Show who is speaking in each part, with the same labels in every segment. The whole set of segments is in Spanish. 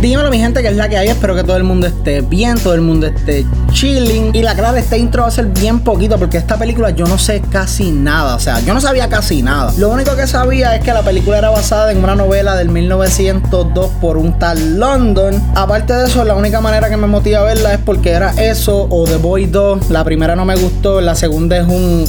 Speaker 1: Dímelo mi gente que es la que hay, espero que todo el mundo esté bien, todo el mundo esté chilling. Y la clara, este intro va a ser bien poquito porque esta película yo no sé casi nada, o sea, yo no sabía casi nada. Lo único que sabía es que la película era basada en una novela del 1902 por un tal London. Aparte de eso, la única manera que me motiva a verla es porque era eso o The Boy 2. La primera no me gustó, la segunda es un...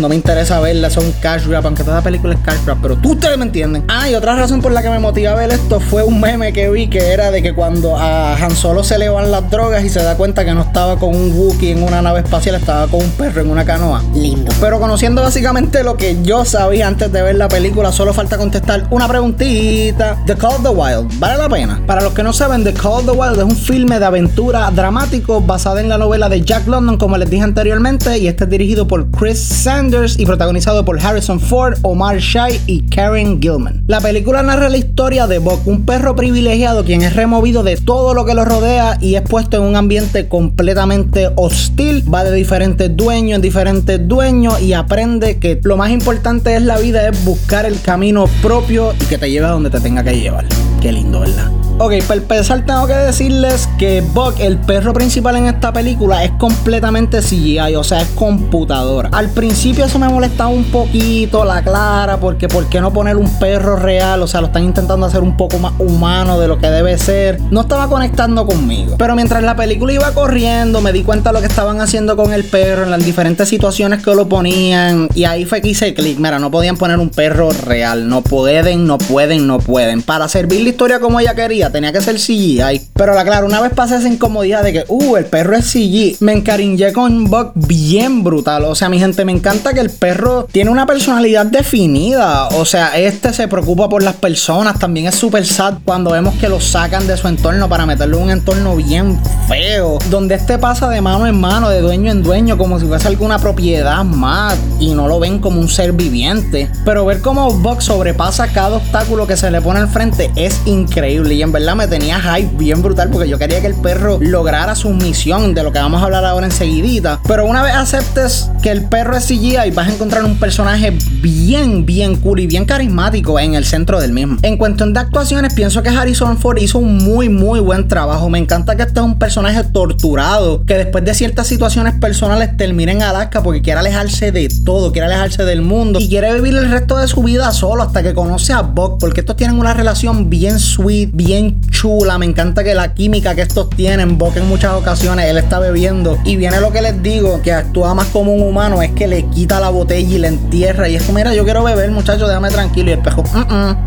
Speaker 1: no me interesa verla, es un cash grab, aunque toda la película es cash grab, pero tú ustedes me entienden. Ah, y otra razón por la que me motiva a ver esto fue un meme que vi que era de que cuando a Han Solo se le van las drogas y se da cuenta que no estaba con un Wookiee en una nave espacial, estaba con un perro en una canoa.
Speaker 2: Lindo.
Speaker 1: Pero conociendo básicamente lo que yo sabía antes de ver la película, solo falta contestar una preguntita. The Call of the Wild, ¿vale la pena? Para los que no saben, The Call of the Wild es un filme de aventura dramático basado en la novela de Jack London, como les dije anteriormente, y este es dirigido por Chris Sanders y protagonizado por Harrison Ford, Omar Shai y Karen Gilman. La película narra la historia de Buck, un perro privilegiado quien es removido de todo lo que lo rodea y es puesto en un ambiente completamente hostil. Va de diferentes dueños en diferentes dueños y aprende que lo más importante de la vida es buscar el camino propio y que te lleve a donde te tenga que llevar. Qué lindo, ¿verdad? Ok, para empezar tengo que decirles que Buck, el perro principal en esta película, es completamente CGI, o sea, es computadora. Al principio eso me molestaba un poquito, la clara, porque ¿por qué no poner un perro real? O sea, lo están intentando hacer un poco más humano de lo que debe ser. No estaba conectando conmigo. Pero mientras la película iba corriendo, me di cuenta de lo que estaban haciendo con el perro en las diferentes situaciones que lo ponían. Y ahí fue que hice clic. Mira, no podían poner un perro real. No pueden, no pueden, no pueden. Para servir la historia como ella quería tenía que ser CGI. Pero la claro, una vez pasé esa incomodidad de que, uh, el perro es CGI, me encariñé con Buck bien brutal. O sea, mi gente, me encanta que el perro tiene una personalidad definida. O sea, este se preocupa por las personas. También es súper sad cuando vemos que lo sacan de su entorno para meterlo en un entorno bien feo. Donde este pasa de mano en mano, de dueño en dueño, como si fuese alguna propiedad más. Y no lo ven como un ser viviente. Pero ver cómo Buck sobrepasa cada obstáculo que se le pone al frente es increíble. Y en verdad me tenía hype bien brutal porque yo quería que el perro lograra su misión de lo que vamos a hablar ahora enseguidita. Pero una vez aceptes que el perro es CGI, vas a encontrar un personaje bien, bien cool y bien carismático en el centro del mismo. En cuanto de actuaciones, pienso que Harrison Ford hizo un muy, muy buen trabajo. Me encanta que este es un personaje torturado que después de ciertas situaciones personales termina en Alaska porque quiere alejarse de todo, quiere alejarse del mundo y quiere vivir el resto de su vida solo hasta que conoce a Buck porque estos tienen una relación bien sweet, bien chula. Me encanta que la química que estos tienen, Buck en muchas ocasiones. Él está bebiendo. Y viene lo que les digo, que actúa más como un humano, es que le quita la botella y la entierra. Y es como, mira, yo quiero beber, muchacho, déjame tranquilo y el pejo,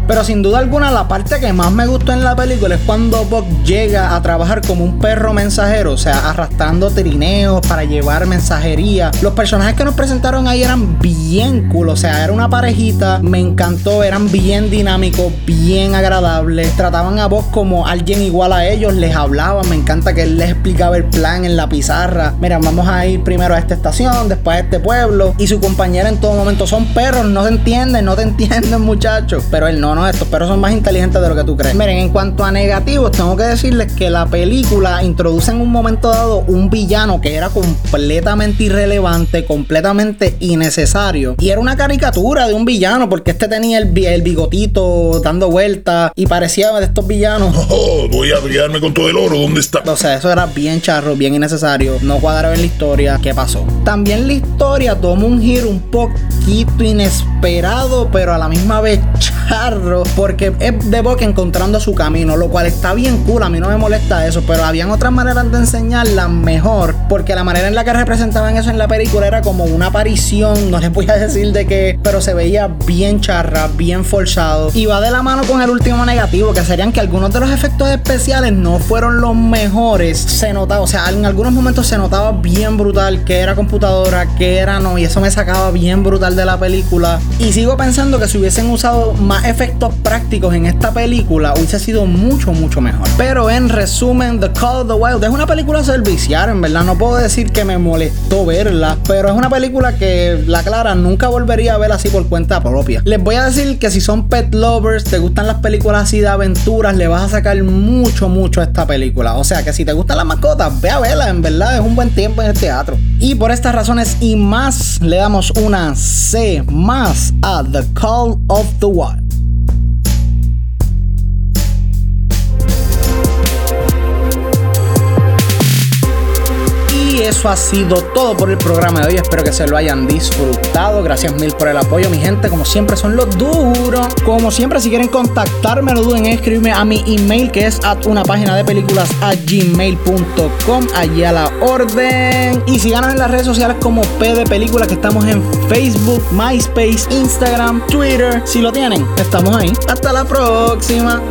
Speaker 1: pero sin duda alguna la parte que más me gustó en la película es cuando Buck llega a trabajar como un perro mensajero, o sea, arrastrando trineos para llevar mensajería. Los personajes que nos presentaron ahí eran bien cool, o sea, era una parejita, me encantó, eran bien dinámicos, bien agradables, trataban a Buck como alguien igual a ellos, les hablaban, me encanta que él les explicaba el plan en la pizarra. Mira, vamos a ir primero a esta estación, después a este pueblo, y su compañera en todo momento son perros, no se entienden, no te entienden, muchachos. Pero él no, no, estos perros son más inteligentes de lo que tú crees. Miren, en cuanto a negativos, tengo que decirles que la película introduce en un momento dado un villano que era completamente irrelevante, completamente innecesario. Y era una caricatura de un villano, porque este tenía el, el bigotito dando vueltas y parecía de estos villanos.
Speaker 3: Oh, voy a brillarme con todo el oro, ¿dónde está?
Speaker 1: O sea, eso era bien charro, bien innecesario. No cuadraba en la historia. ¿Qué pasó? También la historia toma un giro un poquito inesperado, pero a la misma vez charro, porque es de Buck encontrando su camino, lo cual está bien cool. A mí no me molesta eso, pero habían otras maneras de enseñarla mejor, porque la manera en la que representaban eso en la película era como una aparición. No les voy a decir de qué, pero se veía bien charra, bien forzado. Y va de la mano con el último negativo, que serían que algunos de los efectos especiales no fueron los mejores. Se notaba, o sea, en algunos momentos se notaba bien brutal que era computadora, que era no, y eso me sacaba bien brutal de la película. Y sigo pensando que si hubiesen usado más efectos prácticos en esta película, hubiese sido mucho, mucho mejor. Pero en resumen, The Call of the Wild es una película servicial, en verdad. No puedo decir que me molestó verla, pero es una película que, la clara, nunca volvería a ver así por cuenta propia. Les voy a decir que si son pet lovers, te gustan las películas así de aventuras le vas a sacar mucho, mucho a esta película. O sea que si te gustan las mascotas, ve a verla, en verdad es un buen tiempo en el teatro. Y por estas razones y más, le damos una C más a The Call of the Wild. Eso ha sido todo por el programa de hoy. Espero que se lo hayan disfrutado. Gracias mil por el apoyo, mi gente. Como siempre, son los duros. Como siempre, si quieren contactarme, no duden en escribirme a mi email que es a una página de películas a gmail.com. Allí a la orden. Y si ganan en las redes sociales como P de Películas, que estamos en Facebook, MySpace, Instagram, Twitter. Si lo tienen, estamos ahí. Hasta la próxima.